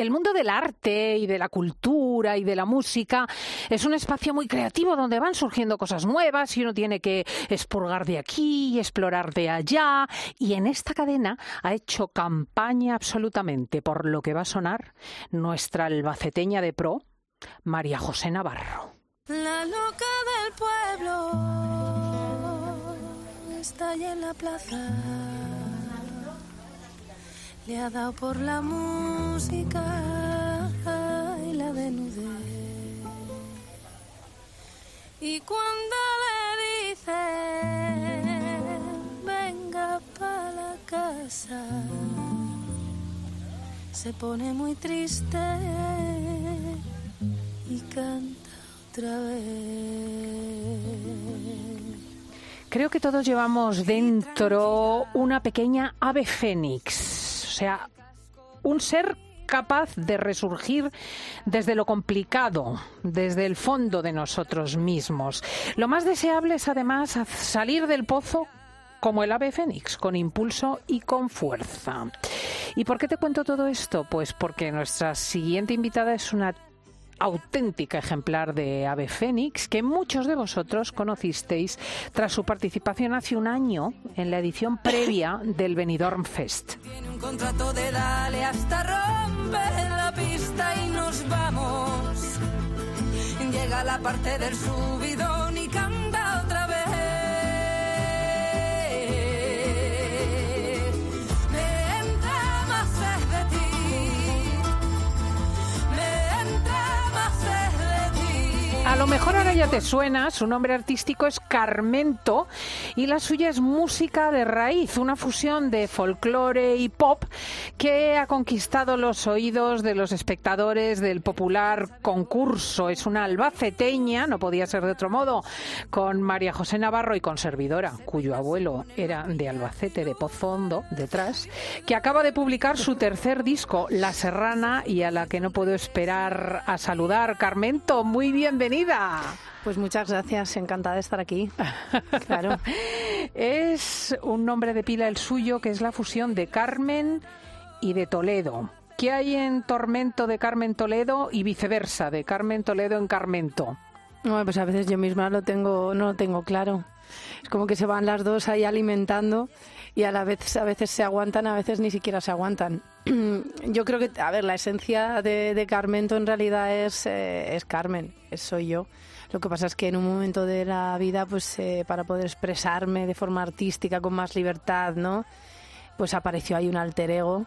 El mundo del arte y de la cultura y de la música es un espacio muy creativo donde van surgiendo cosas nuevas y uno tiene que expurgar de aquí y explorar de allá. Y en esta cadena ha hecho campaña absolutamente por lo que va a sonar nuestra albaceteña de pro, María José Navarro. La loca del pueblo está allá en la plaza. Le ha dado por la música y la desnudez. Y cuando le dice, venga para la casa, se pone muy triste y canta otra vez. Creo que todos llevamos dentro una pequeña ave fénix, sea, un ser capaz de resurgir desde lo complicado, desde el fondo de nosotros mismos. Lo más deseable es además salir del pozo como el ave fénix, con impulso y con fuerza. ¿Y por qué te cuento todo esto? Pues porque nuestra siguiente invitada es una auténtica ejemplar de ave fénix que muchos de vosotros conocisteis tras su participación hace un año en la edición previa del Benidorm Fest. Tiene un contrato de dale hasta romper la pista y nos vamos. Llega la parte del subidón y canta A lo mejor ahora ya te suena, su nombre artístico es Carmento y la suya es música de raíz, una fusión de folclore y pop que ha conquistado los oídos de los espectadores del popular concurso. Es una albaceteña, no podía ser de otro modo, con María José Navarro y con servidora, cuyo abuelo era de Albacete, de Pozondo, detrás, que acaba de publicar su tercer disco, La Serrana, y a la que no puedo esperar a saludar. Carmento, muy bienvenida. Pues muchas gracias, encantada de estar aquí. Claro. Es un nombre de pila el suyo, que es la fusión de Carmen y de Toledo. ¿Qué hay en Tormento de Carmen Toledo y viceversa, de Carmen Toledo en Carmento? Bueno, pues a veces yo misma lo tengo, no lo tengo claro. Es como que se van las dos ahí alimentando y a la vez a veces se aguantan, a veces ni siquiera se aguantan. Yo creo que, a ver, la esencia de, de Carmento en realidad es, eh, es Carmen, es soy yo. Lo que pasa es que en un momento de la vida, pues eh, para poder expresarme de forma artística con más libertad, ¿no? Pues apareció ahí un alter ego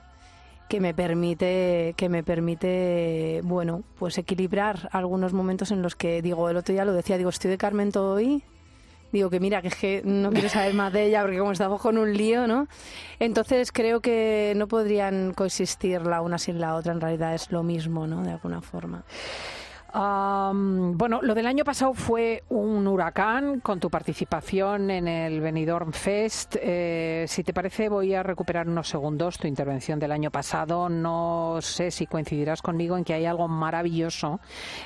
que me permite que me permite bueno pues equilibrar algunos momentos en los que digo el otro día lo decía digo estoy de Carmento hoy digo que mira que es que no quiero saber más de ella porque como estamos con un lío no entonces creo que no podrían coexistir la una sin la otra. En realidad es lo mismo no de alguna forma Am, bueno, lo del año pasado fue un huracán con tu participación en el Benidorm Fest. Eh, si te parece, voy a recuperar unos segundos tu intervención del año pasado. No sé si coincidirás conmigo en que hay algo maravilloso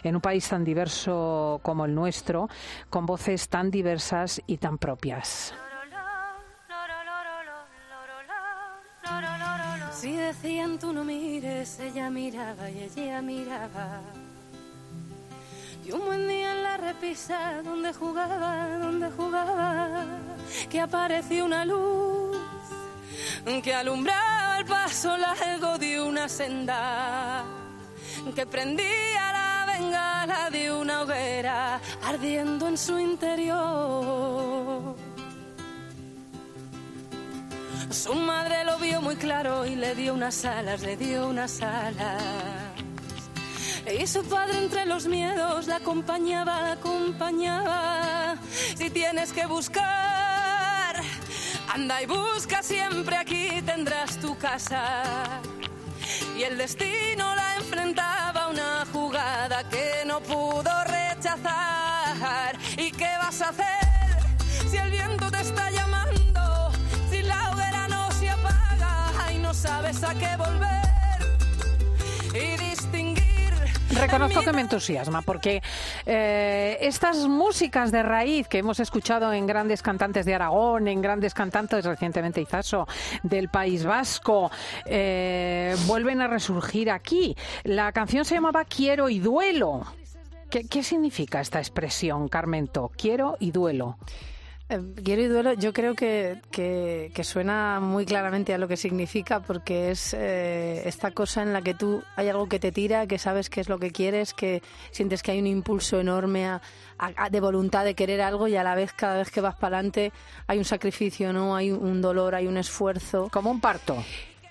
en un país tan diverso como el nuestro, con voces tan diversas y tan propias. Si decían tú no mires, ella miraba y ella miraba. Y un buen día en la repisa, donde jugaba, donde jugaba, que apareció una luz que alumbraba el paso largo de una senda, que prendía la bengala de una hoguera ardiendo en su interior. Su madre lo vio muy claro y le dio unas alas, le dio unas alas. Y su padre entre los miedos la acompañaba, la acompañaba. Si tienes que buscar, anda y busca siempre aquí tendrás tu casa. Y el destino la enfrentaba a una jugada que no pudo rechazar. ¿Y qué vas a hacer si el viento te está llamando? Si la hoguera no se apaga y no sabes a qué volver reconozco que me entusiasma porque eh, estas músicas de raíz que hemos escuchado en grandes cantantes de Aragón, en grandes cantantes recientemente Izaso del País Vasco, eh, vuelven a resurgir aquí. La canción se llamaba Quiero y Duelo. ¿Qué, qué significa esta expresión, Carmento? Quiero y duelo. Quiero y duelo, yo creo que, que, suena muy claramente a lo que significa, porque es eh, esta cosa en la que tú hay algo que te tira, que sabes qué es lo que quieres, que sientes que hay un impulso enorme de voluntad de querer algo y a la vez, cada vez que vas para adelante, hay un sacrificio, ¿no? Hay un dolor, hay un esfuerzo. Como un parto.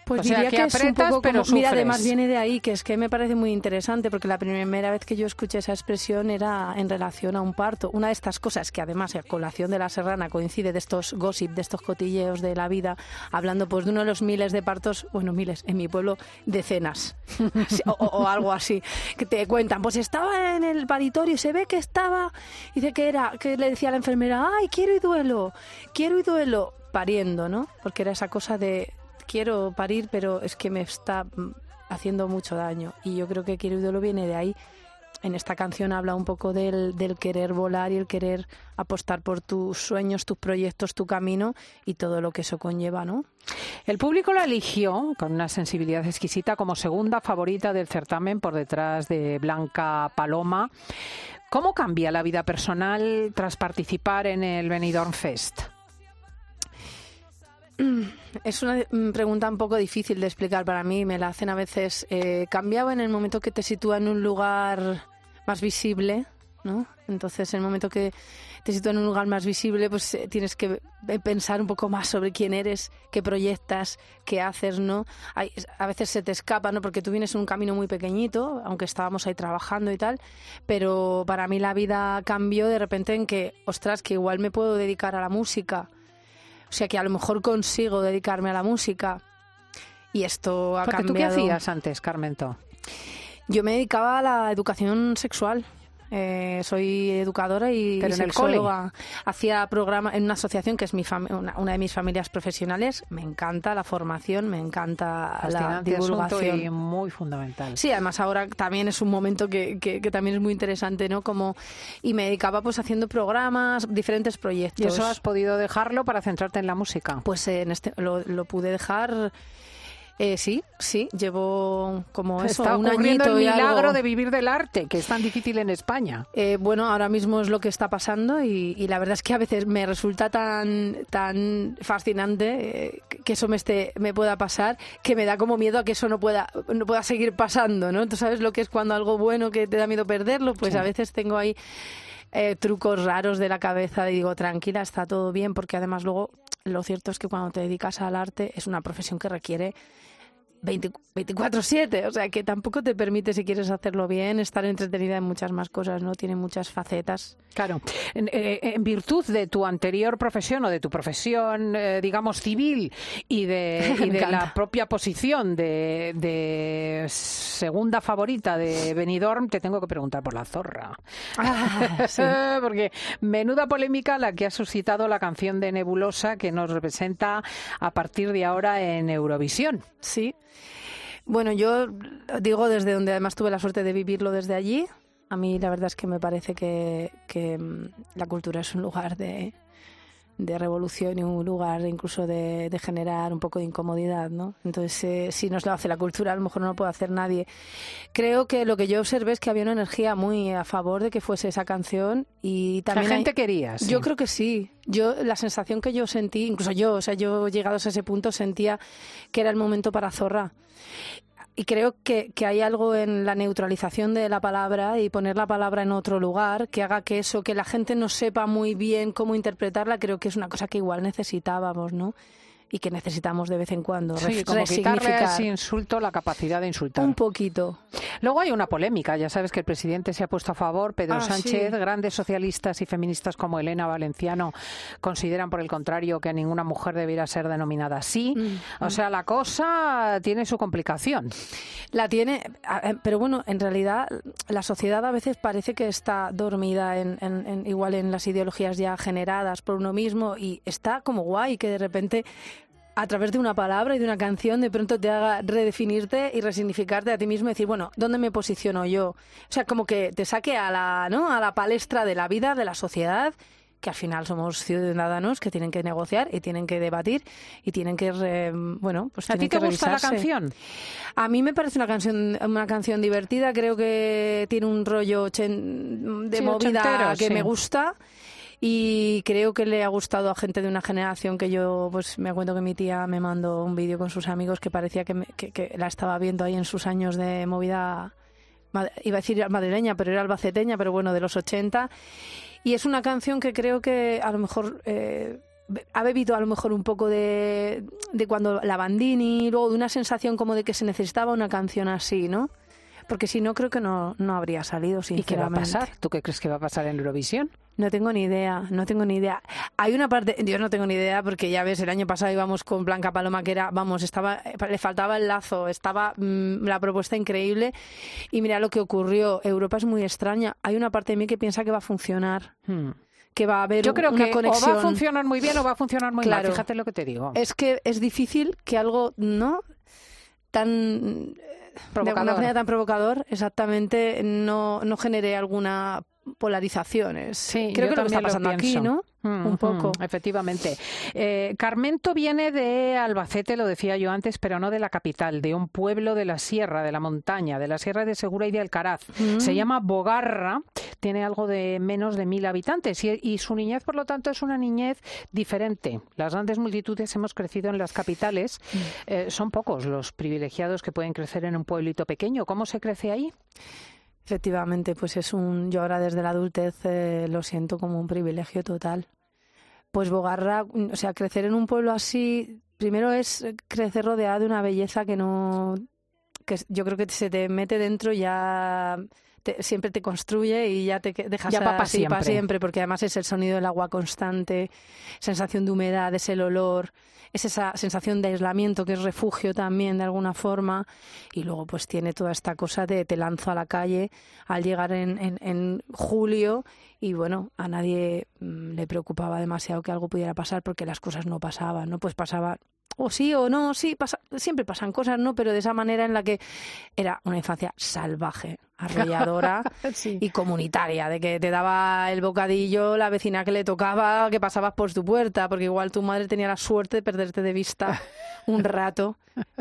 Pues diría que, es un poco pero mira, además viene de ahí, que es que me parece muy interesante, porque la primera vez que yo escuché esa expresión era en relación a un parto. Una de estas cosas que además, a colación de la serrana, coincide de estos gossip, de estos cotilleos de la vida, hablando pues de uno de los miles de partos, bueno, miles, en mi pueblo, decenas, o, algo así, que te cuentan, pues estaba en el paritorio y se ve que estaba, dice que era, que le decía a la enfermera, ay, quiero y duelo, quiero y duelo, pariendo, ¿no? Porque era esa cosa de quiero parir, pero es que me está mm, haciendo mucho daño. Y yo creo que Quiero ídolo viene de ahí. En esta canción habla un poco del, del, querer volar y el querer apostar por tus sueños, tus proyectos, tu camino y todo lo que eso conlleva, ¿no? El público la eligió con una sensibilidad exquisita como segunda favorita del certamen por detrás de Blanca Paloma. ¿Cómo cambia la vida personal tras participar en el Benidorm Fest? Es una mm, pregunta un poco difícil de explicar para mí. Me la hacen a veces. Eh, cambiado en el momento que te sitúa en un lugar más visible, ¿no? Entonces, en el momento que te sitúa en un lugar más visible, pues eh, tienes que pensar un poco más sobre quién eres, qué proyectas, qué haces, ¿no? a veces se te escapa, ¿no? Porque tú vienes en un camino muy pequeñito, aunque estábamos ahí trabajando y tal, pero para mí la vida cambió de repente en que, ostras, que igual me puedo dedicar a la música o sea que a lo mejor consigo dedicarme a la música. Y esto ha cambiado. ¿Tú qué hacías antes, Carmento? Yo me dedicaba a la educación sexual. Eh, soy educadora y, sexóloga. Hacía programa en una asociación que es mi una, de mis familias profesionales. Me encanta la formación, me encanta la divulgación. Y muy fundamental. Sí, además ahora también es un momento que, que, también es muy interesante, ¿no? Como y me dedicaba pues haciendo programas, diferentes proyectos. ¿Y eso has podido dejarlo para centrarte en la música? Pues en este lo, lo pude dejar eh, sí, sí, llevo como eso, Está un añito el milagro de vivir del arte, que es tan difícil en España. Eh, bueno, ahora mismo es lo que está pasando y, la verdad es que a veces me resulta tan, tan fascinante eh, que eso me, esté, me pueda pasar que me da como miedo a que eso no pueda, no pueda seguir pasando, ¿no? Tú sabes lo que es cuando algo bueno que te da miedo perderlo, pues a veces tengo ahí... trucos raros de la cabeza y digo, tranquila, está todo bien, porque además luego lo cierto es que cuando te dedicas al arte es una profesión que requiere 24/7, o sea que tampoco te permite, si quieres hacerlo bien, estar entretenida en muchas más cosas, ¿no? Tiene muchas facetas. Claro, en, eh, virtud de tu anterior profesión o de tu profesión, eh, digamos, civil y de, la propia posición de, segunda favorita de Benidorm, te tengo que preguntar por la zorra. Ah, Porque menuda polémica la que ha suscitado la canción de Nebulosa que nos representa a partir de ahora en Eurovisión. Sí. Bueno, yo digo desde donde además tuve la suerte de vivirlo desde allí. A mí la verdad es que me parece que, mm, la cultura es un lugar de, revolución y un lugar incluso de, generar un poco de incomodidad, ¿no? Entonces, eh, si nos lo hace la cultura, a lo mejor no lo puede hacer nadie. Creo que lo que yo observé es que había una energía muy a favor de que fuese esa canción y también... La gente quería, Yo creo que sí. Yo, la sensación que yo sentí, incluso yo, o sea, yo llegados a ese punto sentía que era el momento para Zorra. Y creo que, que, hay algo en la neutralización de la palabra y poner la palabra en otro lugar que haga que eso, que la gente no sepa muy bien cómo interpretarla, creo que es una cosa que igual necesitábamos, ¿no? Y que necesitamos de vez en cuando sí, como quitarle a ese insulto la capacidad de insultar. Un poquito. Luego hay una polémica, ya sabes que el presidente se ha puesto a favor, Pedro ah, Sánchez, grandes socialistas y feministas como Elena Valenciano consideran por el contrario que ninguna mujer debiera ser denominada así. Mm, o mm. sea, la cosa tiene su complicación. La tiene, pero bueno, en realidad la sociedad a veces parece que está dormida en, igual en las ideologías ya generadas por uno mismo y está como guay que de repente a través de una palabra y de una canción de pronto te haga redefinirte y resignificarte a ti mismo y decir, bueno, ¿dónde me posiciono yo? O sea, como que te saque a la, ¿no? a la palestra de la vida, de la sociedad, que al final somos ciudadanos que tienen que negociar y tienen que debatir y tienen que, bueno, pues ¿A ti te gusta la canción? A mí me parece una canción, una canción divertida, creo que tiene un rollo de movida que me gusta y creo que le ha gustado a gente de una generación que yo, pues me acuerdo que mi tía me mandó un vídeo con sus amigos que parecía que, la estaba viendo ahí en sus años de movida, iba a decir madrileña, pero era albaceteña, pero bueno, de los 80. Y es una canción que creo que a lo mejor... Eh, ha bebido a lo mejor un poco de, de cuando la Bandini, luego de una sensación como de que se necesitaba una canción así, ¿no? Porque si no creo que no, no habría salido, sinceramente. ¿Y qué va a pasar? ¿Tú qué crees que va a pasar en Eurovisión? No tengo ni idea, no tengo ni idea. Hay una parte, yo no tengo ni idea porque ya ves, el año pasado íbamos con Blanca Paloma que era, vamos, estaba, le faltaba el lazo, estaba mm, la propuesta increíble y mira lo que ocurrió. Europa es muy extraña. Hay una parte de mí que piensa que va a funcionar. Hmm. que va a haber Yo creo una que conexión. o va a funcionar muy bien o va a funcionar muy claro. mal. Fíjate lo que te digo. Es que es difícil que algo no tan provocador. de alguna manera tan provocador, exactamente, no, no genere alguna polarizaciones. Sí, creo que lo que está pasando aquí. ¿no? Mm, Un poco. mm, efectivamente. Eh, Carmento viene de Albacete, lo decía yo antes, pero no de la capital, de un pueblo de la sierra, de la montaña, de la sierra de Segura y de Alcaraz. Mm. Se llama Bogarra, tiene algo de menos de mil habitantes y, y su niñez, por lo tanto, es una niñez diferente. Las grandes multitudes hemos crecido en las capitales. Eh, son pocos los privilegiados que pueden crecer en un pueblito pequeño. ¿Cómo se crece ahí? Efectivamente, pues es un. Yo ahora desde la adultez eh, lo siento como un privilegio total. Pues Bogarra, o sea, crecer en un pueblo así, primero es crecer rodeado de una belleza que no. que yo creo que se te mete dentro ya. Te- siempre te construye y ya te dejas Ya para siempre. siempre, porque además es el sonido del agua constante, sensación de humedad, es el olor, es esa sensación de aislamiento que es refugio también de alguna forma y luego pues tiene toda esta cosa de te lanzo a la calle al llegar en, en, en julio y bueno, a nadie mm, le preocupaba demasiado que algo pudiera pasar porque las cosas no pasaban, ¿no? Pues pasaba o sí o no, sí, pasa, siempre pasan cosas, ¿no? Pero de esa manera en la que era una infancia salvaje, arrolladora Sí. y comunitaria, de que te daba el bocadillo la vecina que le tocaba, que pasabas por tu puerta, porque igual tu madre tenía la suerte de perderte de vista un rato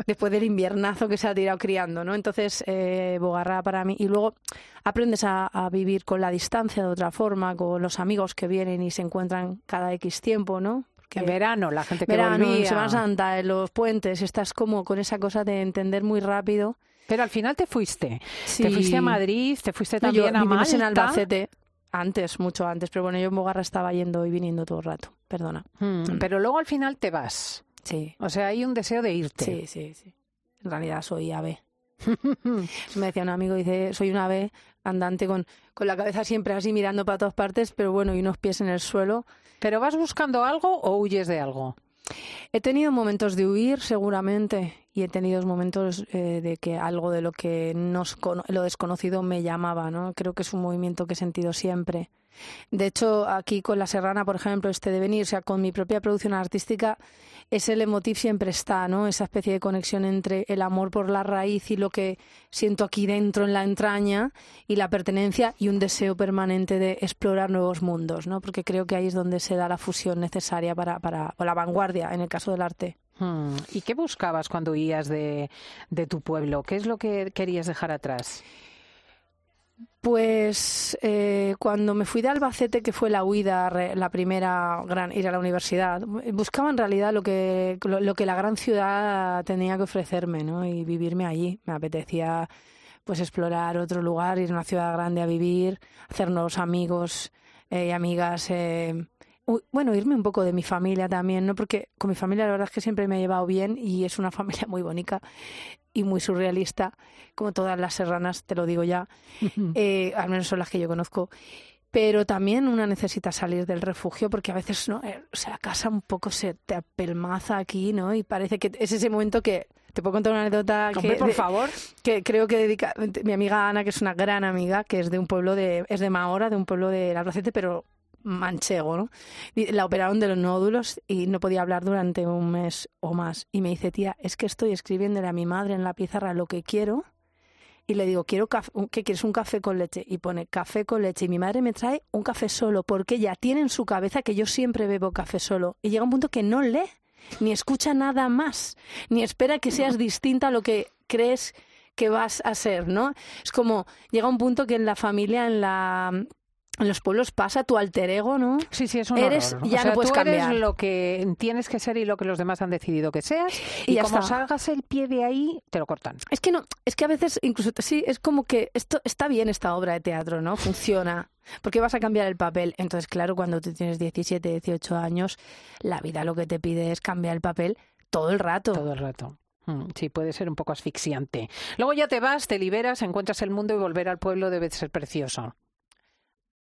después del inviernazo que se ha tirado criando, ¿no? Entonces, eh, Bogarra para mí. Y luego aprendes a, a vivir con la distancia de otra forma, con los amigos que vienen y se encuentran cada X tiempo, ¿no? Porque En verano, la gente que verano, en volvía. Semana Santa, en los puentes, estás como con esa cosa de entender muy rápido. Pero al final te fuiste. Sí. Te fuiste a Madrid, te fuiste No, yo- también a vivimos en Malta. Albacete antes, mucho antes, pero bueno, yo en Bogarra estaba yendo y viniendo todo el rato, perdona. Mm, Pero luego al final te vas. Sí, O sea, hay un deseo de irte. sí, sí, sí. En realidad soy ave. Me decía un amigo, dice, soy una ave andante con, con la cabeza siempre así mirando para todas partes, pero bueno, y unos pies en el suelo. ¿Pero vas buscando algo o huyes de algo? He tenido momentos de huir, seguramente, y he tenido momentos eh, de que algo de lo que nos lo desconocido me llamaba, ¿no? Creo que es un movimiento que he sentido siempre. De hecho, aquí con La Serrana, por ejemplo, este de venir, o sea, con mi propia producción artística, ese leitmotiv siempre está, ¿no? Esa especie de conexión entre el amor por la raíz y lo que siento aquí dentro en la entraña y la pertenencia y un deseo permanente de explorar nuevos mundos, ¿no? Porque creo que ahí es donde se da la fusión necesaria para, para o la vanguardia en el caso del arte. Hmm. ¿Y qué buscabas cuando huías de, de tu pueblo? ¿Qué es lo que querías dejar atrás? Pues eh, cuando me fui de Albacete, que fue la huida, la primera gran ir a la universidad, buscaba en realidad lo que lo, lo que la gran ciudad tenía que ofrecerme, ¿no? Y vivirme allí. Me apetecía pues explorar otro lugar, ir a una ciudad grande a vivir, hacernos amigos eh, y amigas. eh, bueno, irme un poco de mi familia también, ¿no? Porque con mi familia la verdad es que siempre me he llevado bien y es una familia muy bonita y muy surrealista, como todas las serranas, te lo digo ya eh, al menos son las que yo conozco. Pero también una necesita salir del refugio porque a veces no, Eh, o sea, la casa un poco se te apelmaza aquí, ¿no? Y parece que es ese momento que te puedo contar una anécdota que, Hombre, por de- favor. que creo que dedica mi amiga Ana, que es una gran amiga, que es de un pueblo de es de Mahora, de un pueblo de Albacete, pero manchego, ¿no? La operaron de los nódulos y no podía hablar durante un mes o más. Y me dice, tía, es que estoy escribiéndole a mi madre en la pizarra lo que quiero y le digo, quiero ¿qué quieres? Un café con leche. Y pone café con leche. Y mi madre me trae un café solo, porque ella tiene en su cabeza que yo siempre bebo café solo. Y llega un punto que no lee, ni escucha nada más, ni espera que seas distinta a lo que crees que vas a ser, ¿no? Es como, llega un punto que en la familia, en la en los pueblos pasa tu alter ego, ¿no? Sí, sí, es un eres, horror. Ya o sea, no puedes tú cambiar. eres lo que tienes que ser y lo que los demás han decidido que seas. Y Y, como está. salgas el pie de ahí, te lo cortan. Es que no, es que a veces incluso sí, es como que esto está bien esta obra de teatro, ¿no? Funciona. Porque vas a cambiar el papel. Entonces, claro, cuando tú tienes 17, 18 años, la vida lo que te pide es cambiar el papel todo el rato. Todo el rato. Mm, Sí, puede ser un poco asfixiante. Luego ya te vas, te liberas, encuentras el mundo y volver al pueblo debe ser precioso.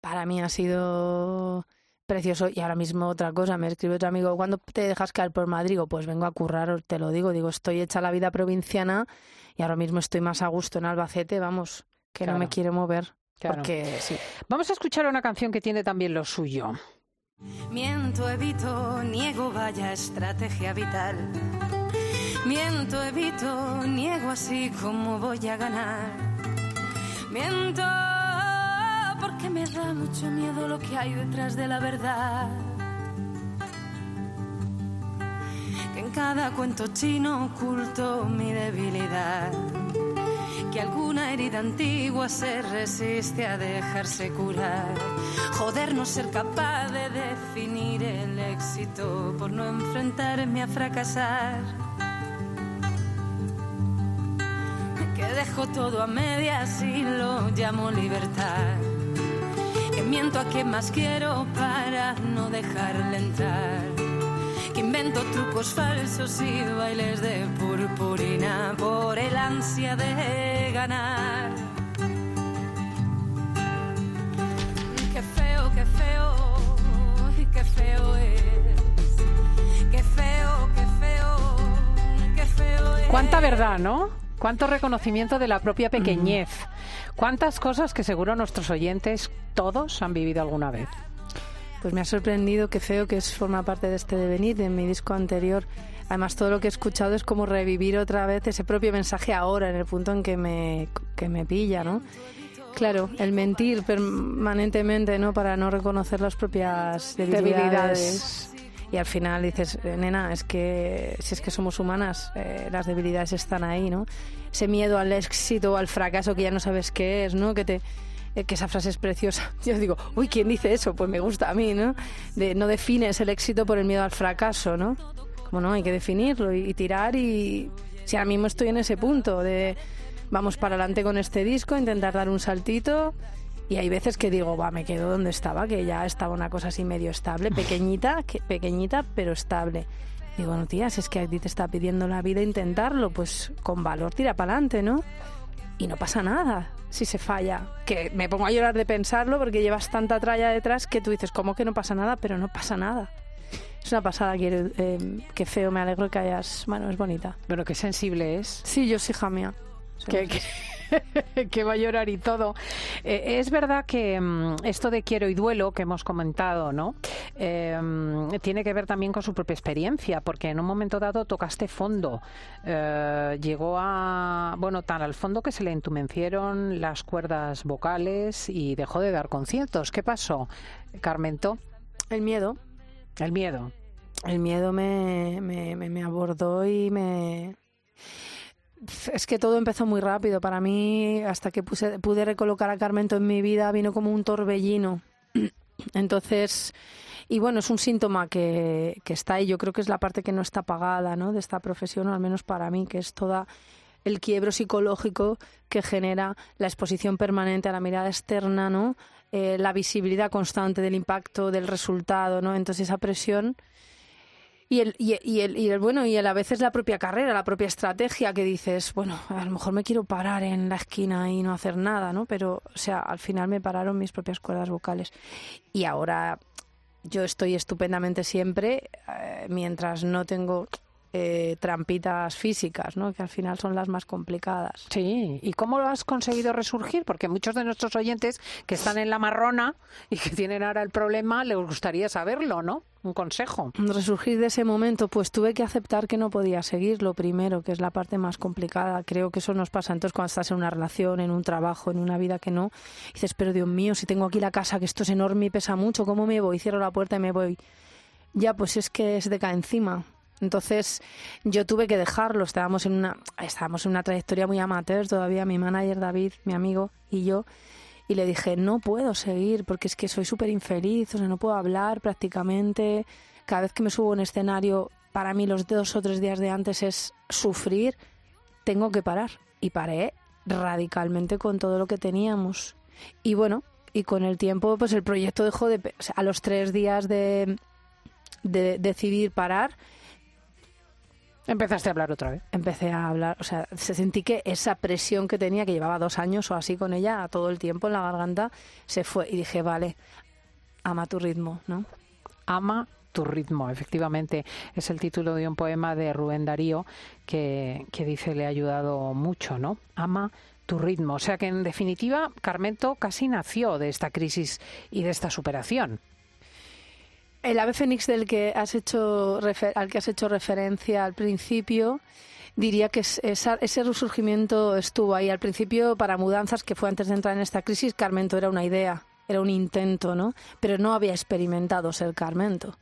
Para mí ha sido precioso. Y ahora mismo otra cosa, me escribe otro amigo, ¿cuándo te dejas caer por Madrid? Digo, pues vengo a currar, te lo digo. Digo, estoy hecha la vida provinciana y ahora mismo estoy más a gusto en Albacete, vamos, que no me quiero mover. Claro. Porque sí. Vamos a escuchar una canción que tiene también lo suyo. Miento, evito, niego, vaya estrategia vital. Miento, evito, niego así como voy a ganar. Miento porque me da mucho miedo lo que hay detrás de la verdad. Que en cada cuento chino oculto mi debilidad. Que alguna herida antigua se resiste a dejarse curar. Joder, no ser capaz de definir el éxito por no enfrentarme a fracasar. Que dejo todo a medias y lo llamo libertad. Miento a quien más quiero para no dejarle entrar. Que invento trucos falsos y bailes de purpurina por el ansia de ganar. Qué feo, qué feo, qué feo es. Qué feo, qué feo, qué feo es. Cuánta verdad, ¿no? Cuánto reconocimiento de la propia pequeñez. Cuántas cosas que seguro nuestros oyentes todos han vivido alguna vez. Pues me ha sorprendido que feo que es forma parte de este devenir, de mi disco anterior. Además, todo lo que he escuchado es como revivir otra vez ese propio mensaje ahora, en el punto en que me, que me pilla, ¿no? Claro, el mentir permanentemente, ¿no? Para no reconocer las propias debilidades. Debilidades. Y al final dices, nena, es que si es que somos humanas, eh, las debilidades están ahí, ¿no? Ese miedo al éxito o al fracaso que ya no sabes qué es, ¿no? Que te eh, que esa frase es preciosa. Yo digo, uy, ¿quién dice eso? Pues me gusta a mí, ¿no? De no defines el éxito por el miedo al fracaso, ¿no? Como no, hay que definirlo y, y tirar y si ahora mismo estoy en ese punto de vamos para adelante con este disco, intentar dar un saltito y hay veces que digo, va, me quedo donde estaba, que ya estaba una cosa así medio estable, pequeñita, que, pequeñita, pero estable. Digo, no, tía, si es que a ti te está pidiendo la vida intentarlo, pues con valor tira para adelante, ¿no? Y no pasa nada si se falla. Que me pongo a llorar de pensarlo porque llevas tanta tralla detrás que tú dices, ¿cómo que no pasa nada? Pero no pasa nada. Es una pasada, quiero, eh, feo, me alegro que hayas... Bueno, es bonita. Bueno, qué sensible es. Sí, yo sí, hija mía. Que, que- que va a llorar y todo. Eh, es verdad que mm, esto de quiero y duelo que hemos comentado, ¿no? Eh, mm, tiene que ver también con su propia experiencia, porque en un momento dado tocaste fondo. Eh, llegó a, bueno, tan al fondo que se le entumecieron las cuerdas vocales y dejó de dar conciertos. ¿Qué pasó, Carmento? El miedo. El miedo. El miedo me, me, me- me abordó y me... Es que todo empezó muy rápido. Para mí, hasta que puse- pude recolocar a Carmento en mi vida, vino como un torbellino. Entonces, y bueno, es un síntoma que, que está ahí. Yo creo que es la parte que no está pagada ¿no? de esta profesión, o al menos para mí, que es toda el quiebro psicológico que genera la exposición permanente a la mirada externa, ¿no? Eh, la visibilidad constante del impacto, del resultado, ¿no? Entonces esa presión y el, y, y el, y el bueno y el, a veces la propia carrera, la propia estrategia que dices, bueno, a lo mejor me quiero parar en la esquina y no hacer nada, ¿no? Pero, o sea, al final me pararon mis propias cuerdas vocales. Y ahora yo estoy estupendamente siempre, eh, mientras no tengo eh, trampitas físicas, ¿no? que al final son las más complicadas. Sí, ¿y cómo lo has conseguido resurgir? Porque muchos de nuestros oyentes que están en la marrona y que tienen ahora el problema, les gustaría saberlo, ¿no? Un consejo. Resurgir de ese momento, pues tuve que aceptar que no podía seguir, lo primero, que es la parte más complicada. Creo que eso nos pasa entonces cuando estás en una relación, en un trabajo, en una vida que no. dices, pero Dios mío, si tengo aquí la casa, que esto es enorme y pesa mucho, ¿cómo me voy? Cierro la puerta y me voy. Ya, pues es que se te cae encima. Entonces yo tuve que dejarlo, estábamos en una, estábamos en una trayectoria muy amateur todavía, mi manager David, mi amigo y yo, y le dije, no puedo seguir porque es que soy súper infeliz, o sea, no puedo hablar prácticamente, cada vez que me subo a un escenario, para mí los dos o tres días de antes es sufrir, tengo que parar. Y paré radicalmente con todo lo que teníamos. Y bueno, y con el tiempo, pues el proyecto dejó de... a los tres días de, de decidir parar, Empezaste a hablar otra vez. Empecé a hablar, o sea, se sentí que esa presión que tenía, que llevaba dos años o así con ella, todo el tiempo en la garganta, se fue. Y dije, vale, ama tu ritmo, ¿no? Ama tu ritmo, efectivamente. Es el título de un poema de Rubén Darío que, que dice le ha ayudado mucho, ¿no? Ama tu ritmo. O sea que en definitiva, Carmento casi nació de esta crisis y de esta superación. El ave fénix del que has hecho al que has hecho referencia al principio, diría que ese resurgimiento estuvo ahí al principio para mudanzas, que fue antes de entrar en esta crisis. Carmento era una idea, era un intento, ¿no? Pero no había experimentado ser Carmento.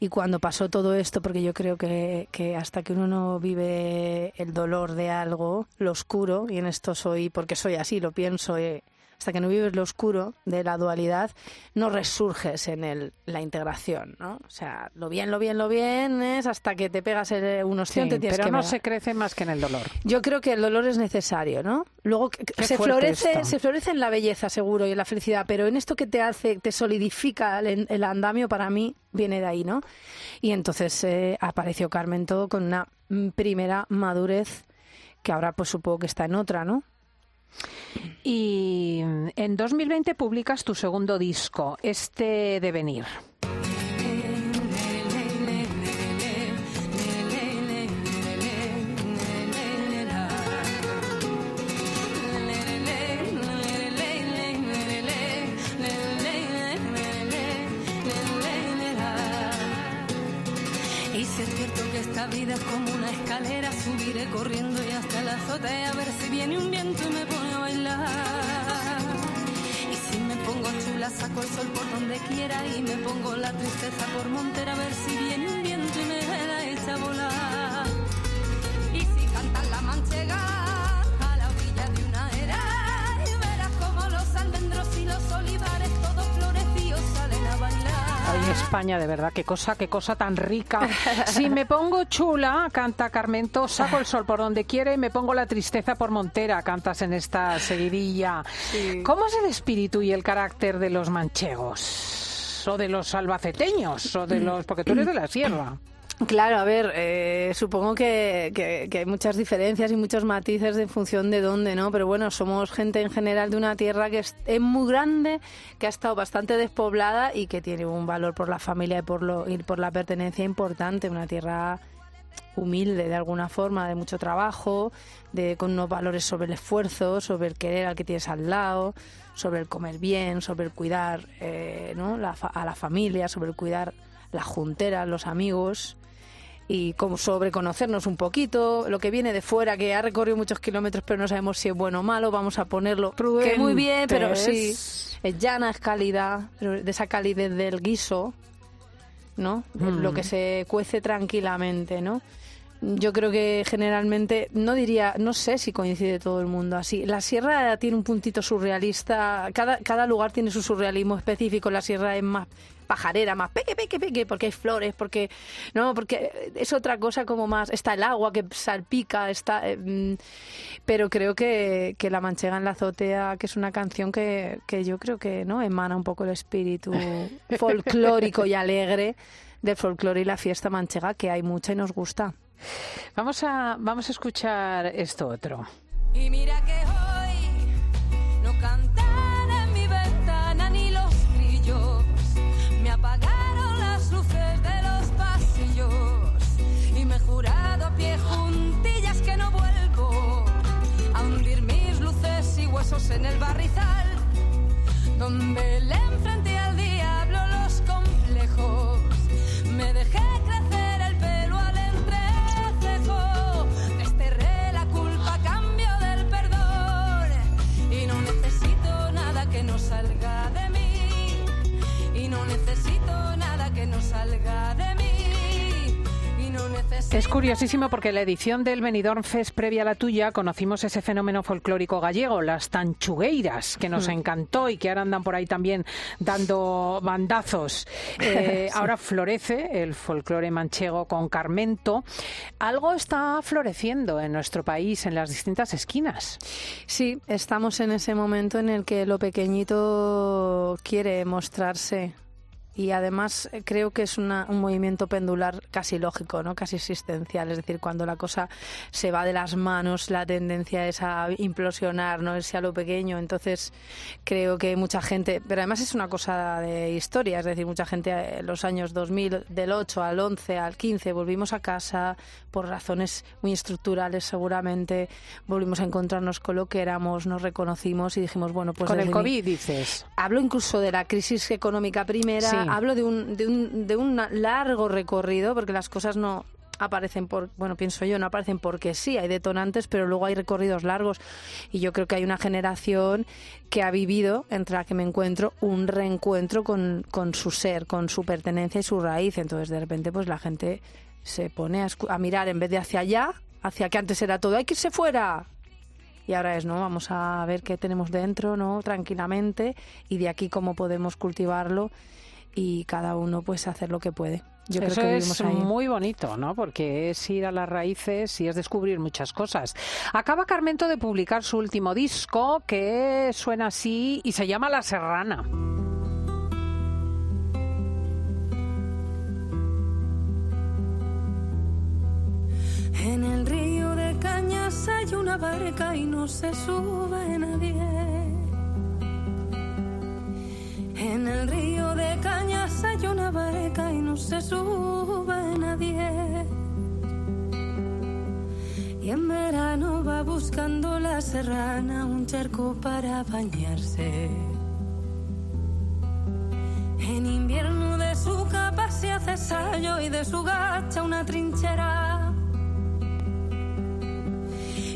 Y cuando pasó todo esto, porque yo creo que, que, hasta que uno no vive el dolor de algo, lo oscuro, y en esto soy, porque soy así, lo pienso, eh, hasta que no vives lo oscuro de la dualidad, no resurges en el, la integración, ¿no? O sea, lo bien, lo bien, lo bien es hasta que te pegas el, unos sí, pero no se crece más que en el dolor. Yo creo que el dolor es necesario, ¿no? Luego se florece, se florece en la belleza, seguro, y en la felicidad, pero en esto que te hace, te solidifica el, andamio, para mí viene de ahí, ¿no? Y entonces eh, apareció Carmen todo con una primera madurez que ahora pues supongo que está en otra, ¿no? Y en 2020 publicas tu segundo disco, este Devenir. Es cierto que esta vida es como una escalera, subiré corriendo y hasta la azotea a ver si viene un viento y me pone a bailar. Y si me pongo chula, saco el sol por donde quiera y me pongo la tristeza por montera a ver si España, de verdad, qué cosa, qué cosa tan rica. Si me pongo chula, canta Carmento, saco el sol por donde quiere y me pongo la tristeza por Montera, cantas en esta seguidilla. Sí. ¿Cómo es el espíritu y el carácter de los manchegos? O de los albaceteños, o de los. porque tú eres de la sierra. Claro, a ver, eh, supongo que, que, hay muchas diferencias y muchos matices en función de dónde, ¿no? Pero bueno, somos gente en general de una tierra que es, es, muy grande, que ha estado bastante despoblada y que tiene un valor por la familia y por, lo, y por la pertenencia importante, una tierra humilde de alguna forma, de mucho trabajo, de, con unos valores sobre el esfuerzo, sobre el querer al que tienes al lado, sobre el comer bien, sobre el cuidar eh, ¿no? la, a la familia, sobre el cuidar la juntera, los amigos y como sobre conocernos un poquito, lo que viene de fuera, que ha recorrido muchos kilómetros pero no sabemos si es bueno o malo, vamos a ponerlo Prudentes. que muy bien, pero sí, es llana, es cálida, pero de esa calidez del guiso, ¿no? Mm. Lo que se cuece tranquilamente, ¿no? Yo creo que generalmente, no diría, no sé si coincide todo el mundo así. La sierra tiene un puntito surrealista, cada, cada lugar tiene su surrealismo específico, la sierra es más pajarera, más peque, peque, peque, porque hay flores, porque no, porque es otra cosa como más, está el agua que salpica, está, eh, pero creo que, que La Manchega en la azotea, que es una canción que, que yo creo que no emana un poco el espíritu folclórico y alegre del folclore y la fiesta manchega, que hay mucha y nos gusta. Vamos a, vamos a escuchar esto otro. Y mira que en el barrizal, donde le enfrenté Es curiosísimo porque en la edición del Benidorm Fest previa a la tuya conocimos ese fenómeno folclórico gallego, las tanchugueiras, que nos encantó y que ahora andan por ahí también dando bandazos. Eh, Ahora florece el folclore manchego con Carmento. Algo está floreciendo en nuestro país en las distintas esquinas. Sí, estamos en ese momento en el que lo pequeñito quiere mostrarse. Y además eh, creo que es una- un movimiento pendular casi lógico, ¿no? casi existencial. Es decir, cuando la cosa se va de las manos, la tendencia es a implosionar, no es a lo pequeño. Entonces creo que mucha gente, pero además es una cosa de historia, es decir, mucha gente eh, en los años 2000, del 8 al 11, al 15, volvimos a casa por razones muy estructurales seguramente, volvimos a encontrarnos con lo que éramos, nos reconocimos y dijimos, bueno, pues con el mi- COVID, dices. Hablo incluso de la crisis económica primera, Sí. Hablo de un, de, un, de un largo recorrido, porque las cosas no aparecen por, bueno, pienso yo, no aparecen porque sí, hay detonantes, pero luego hay recorridos largos. Y yo creo que hay una generación que ha vivido, entre la que me encuentro, un reencuentro con, con su ser, con su pertenencia y su raíz. Entonces, de repente, pues la gente se pone a, a mirar en vez de hacia allá, hacia que antes era todo, hay que irse fuera, y ahora es, ¿no? Vamos a ver qué tenemos dentro, ¿no? Tranquilamente y de aquí cómo podemos cultivarlo y cada uno pues hacer lo que puede. Yo Eso creo que es ahí. muy bonito, ¿no? Porque es ir a las raíces y es descubrir muchas cosas. Acaba Carmento de publicar su último disco que suena así y se llama La Serrana. En el río de Cañas hay una barca y no se sube nadie. En el río de Cañas y no se sube nadie. Y en verano va buscando la serrana un charco para bañarse. En invierno de su capa se hace sallo y de su gacha una trinchera.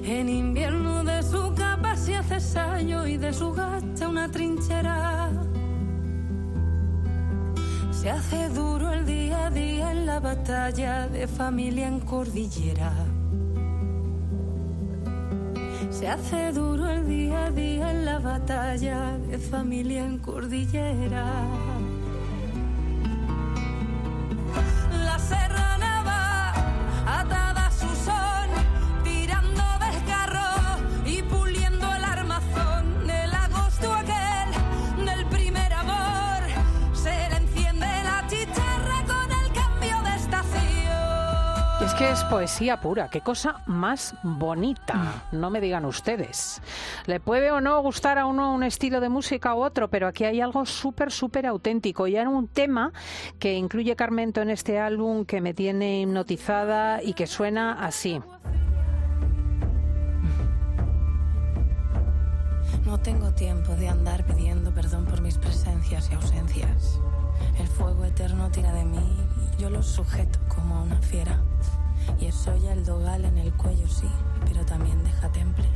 En invierno de su capa se hace sallo y de su gacha una trinchera. Se hace duro el día a día en la batalla de familia en cordillera. Se hace duro el día a día en la batalla de familia en cordillera. Poesía pura, qué cosa más bonita, no me digan ustedes. Le puede o no gustar a uno un estilo de música u otro, pero aquí hay algo súper, súper auténtico. Y hay un tema que incluye Carmento en este álbum que me tiene hipnotizada y que suena así. No tengo tiempo de andar pidiendo perdón por mis presencias y ausencias. El fuego eterno tira de mí y yo lo sujeto como a una fiera. Y eso ya el dogal en el cuello, sí, pero también deja temple.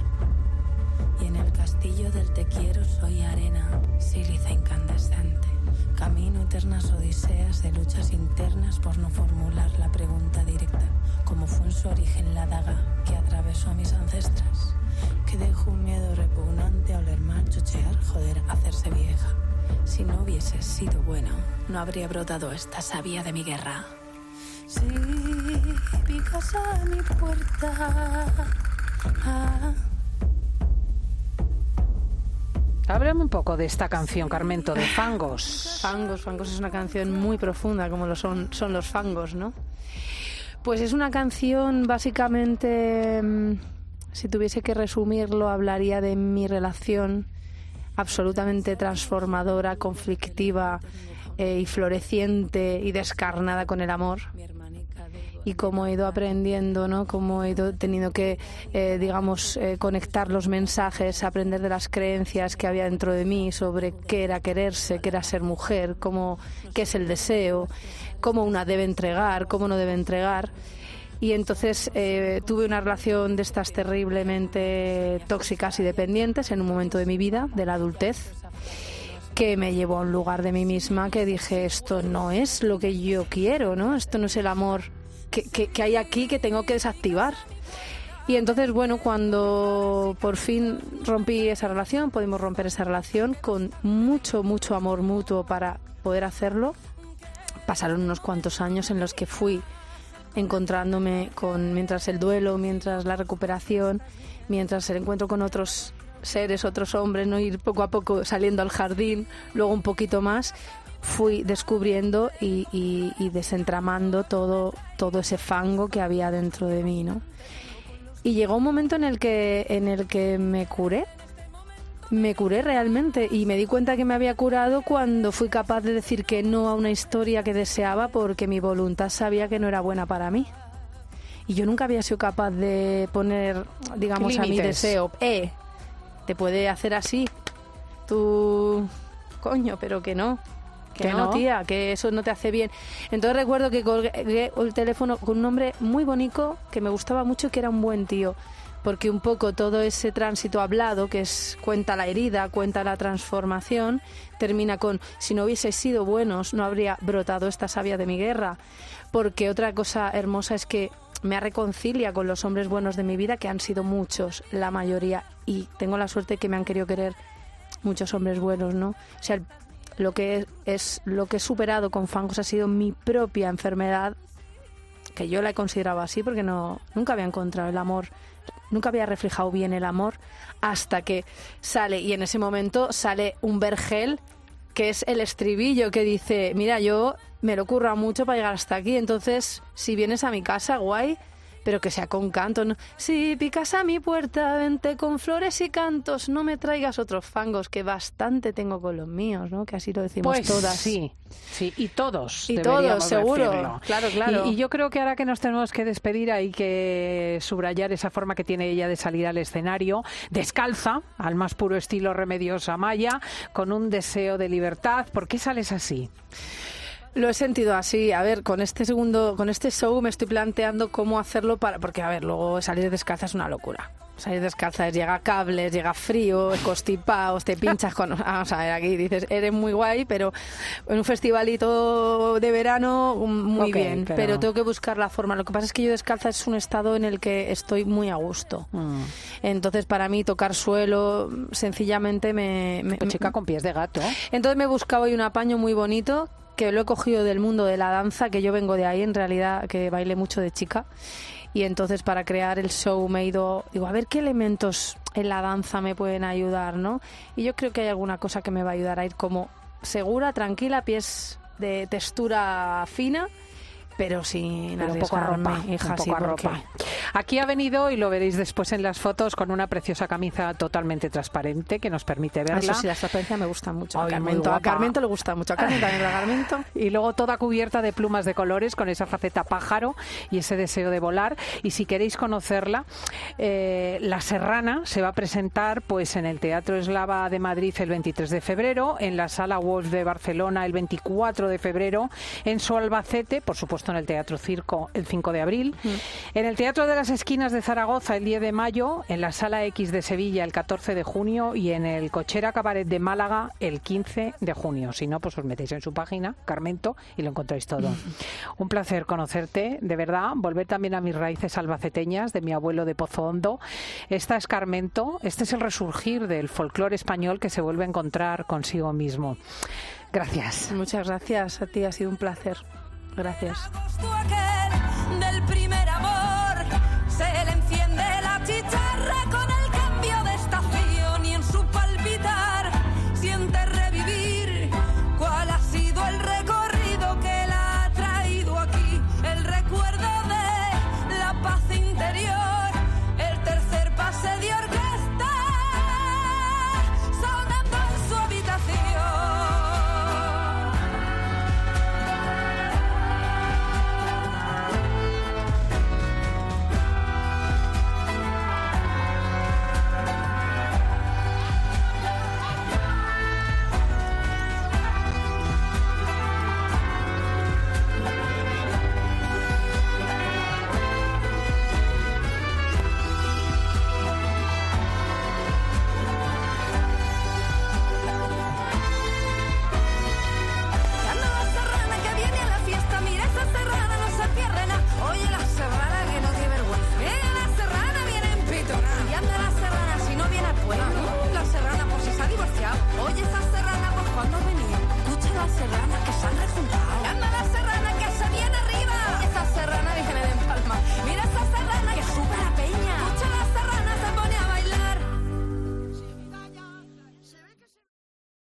Y en el castillo del te quiero soy arena, sílice incandescente. Camino eternas odiseas de luchas internas por no formular la pregunta directa, como fue en su origen la daga que atravesó a mis ancestras. Que dejó un miedo repugnante a oler mal, chochear, joder, hacerse vieja. Si no hubiese sido bueno, no habría brotado esta savia de mi guerra. Si picas a mi puerta. ah, Háblame un poco de esta canción, Carmento, de Fangos. Fangos, Fangos es una canción muy profunda, como lo son, son los fangos, ¿no? Pues es una canción básicamente, mm, si tuviese que resumirlo, hablaría de mi relación absolutamente transformadora, conflictiva eh, y floreciente y descarnada con el amor. Y cómo he ido aprendiendo, ¿no? Cómo he ido teniendo que, eh, digamos, eh, conectar los mensajes, aprender de las creencias que había dentro de mí sobre qué era quererse, qué era ser mujer, cómo, qué es el deseo, cómo una debe entregar, cómo no debe entregar. Y entonces eh, tuve una relación de estas terriblemente tóxicas y dependientes en un momento de mi vida, de la adultez, que me llevó a un lugar de mí misma que dije, esto no es lo que yo quiero, ¿no? Esto no es el amor que, que, hay aquí que tengo que desactivar. Y entonces, bueno, cuando por fin rompí esa relación, pudimos romper esa relación con mucho, mucho amor mutuo para poder hacerlo. Pasaron unos cuantos años en los que fui encontrándome con mientras el duelo, mientras la recuperación, mientras el encuentro con otros seres, otros hombres, no ir poco a poco saliendo al jardín, luego un poquito más, fui descubriendo y, desentramando todo, todo ese fango que había dentro de mí, ¿no? Y llegó un momento en el que, en el que me curé, me curé realmente y me di cuenta que me había curado cuando fui capaz de decir que no a una historia que deseaba porque mi voluntad sabía que no era buena para mí. Y yo nunca había sido capaz de poner, digamos, a mi deseo, eh, te puede hacer así, tú, coño, pero que no que, no, tía, que eso no te hace bien. Entonces recuerdo que colgué el teléfono con un nombre muy bonito que me gustaba mucho, que era un buen tío. Porque un poco todo ese tránsito hablado, que es cuenta la herida, cuenta la transformación, termina con si no hubieseis sido buenos, no habría brotado esta savia de mi guerra. Porque otra cosa hermosa es que me reconcilia con los hombres buenos de mi vida, que han sido muchos, la mayoría, y tengo la suerte que me han querido querer muchos hombres buenos, ¿no? O sea, el lo que es lo que he superado con Fangos ha sido mi propia enfermedad que yo la he considerado así porque no nunca había encontrado el amor nunca había reflejado bien el amor hasta que sale y en ese momento sale un vergel que es el estribillo que dice mira yo me lo ocurra mucho para llegar hasta aquí entonces si vienes a mi casa guay pero que sea con canto. Si picas a mi puerta, vente con flores y cantos, no me traigas otros fangos, que bastante tengo con los míos, ¿no? Que así lo decimos pues todas. Sí, sí, y todos. Y todos, seguro. Claro, claro. Y, yo creo que ahora que nos tenemos que despedir hay que subrayar esa forma que tiene ella de salir al escenario, descalza, al más puro estilo Remedios Amaya, con un deseo de libertad. ¿Por qué sales así? Lo he sentido así. A ver, con este segundo, con este show me estoy planteando cómo hacerlo para, porque a ver, luego salir descalza es una locura. Salir descalza es llega cables, llega frío, constipados, te pinchas con. Vamos a ver, aquí dices, eres muy guay, pero en un festivalito de verano, muy bien. Pero... tengo que buscar la forma. Lo que pasa es que yo descalza es un estado en el que estoy muy a gusto. Mm. Entonces, para mí, tocar suelo, sencillamente me. me chica con pies de gato. Entonces me buscaba hoy un apaño muy bonito que lo he cogido del mundo de la danza, que yo vengo de ahí en realidad, que bailé mucho de chica. Y entonces para crear el show me he ido, digo, a ver qué elementos en la danza me pueden ayudar, ¿no? Y yo creo que hay alguna cosa que me va a ayudar a ir como segura, tranquila, pies de textura fina pero sin un poco ropa, hija, un poco ropa. Aquí ha venido y lo veréis después en las fotos con una preciosa camisa totalmente transparente que nos permite verla. Eso sí, la transparencia me gusta mucho. a, Carmento, a Carmento le gusta mucho. A Carmento también la Carmento. Y luego toda cubierta de plumas de colores con esa faceta pájaro y ese deseo de volar. Y si queréis conocerla, eh, La Serrana se va a presentar pues en el Teatro Eslava de Madrid el 23 de febrero, en la Sala Wolf de Barcelona el 24 de febrero, en su Albacete, por supuesto en el Teatro Circo el 5 de abril, mm. en el Teatro de las Esquinas de Zaragoza el 10 de mayo, en la Sala X de Sevilla el 14 de junio y en el Cochera Cabaret de Málaga el 15 de junio. Si no, pues os metéis en su página, Carmento, y lo encontráis todo. Un placer conocerte, de verdad, volver también a mis raíces albaceteñas de mi abuelo de Pozo Hondo. Esta es Carmento, este es el resurgir del folclore español que se vuelve a encontrar consigo mismo. Gracias. Muchas gracias a ti, ha sido un placer gracias.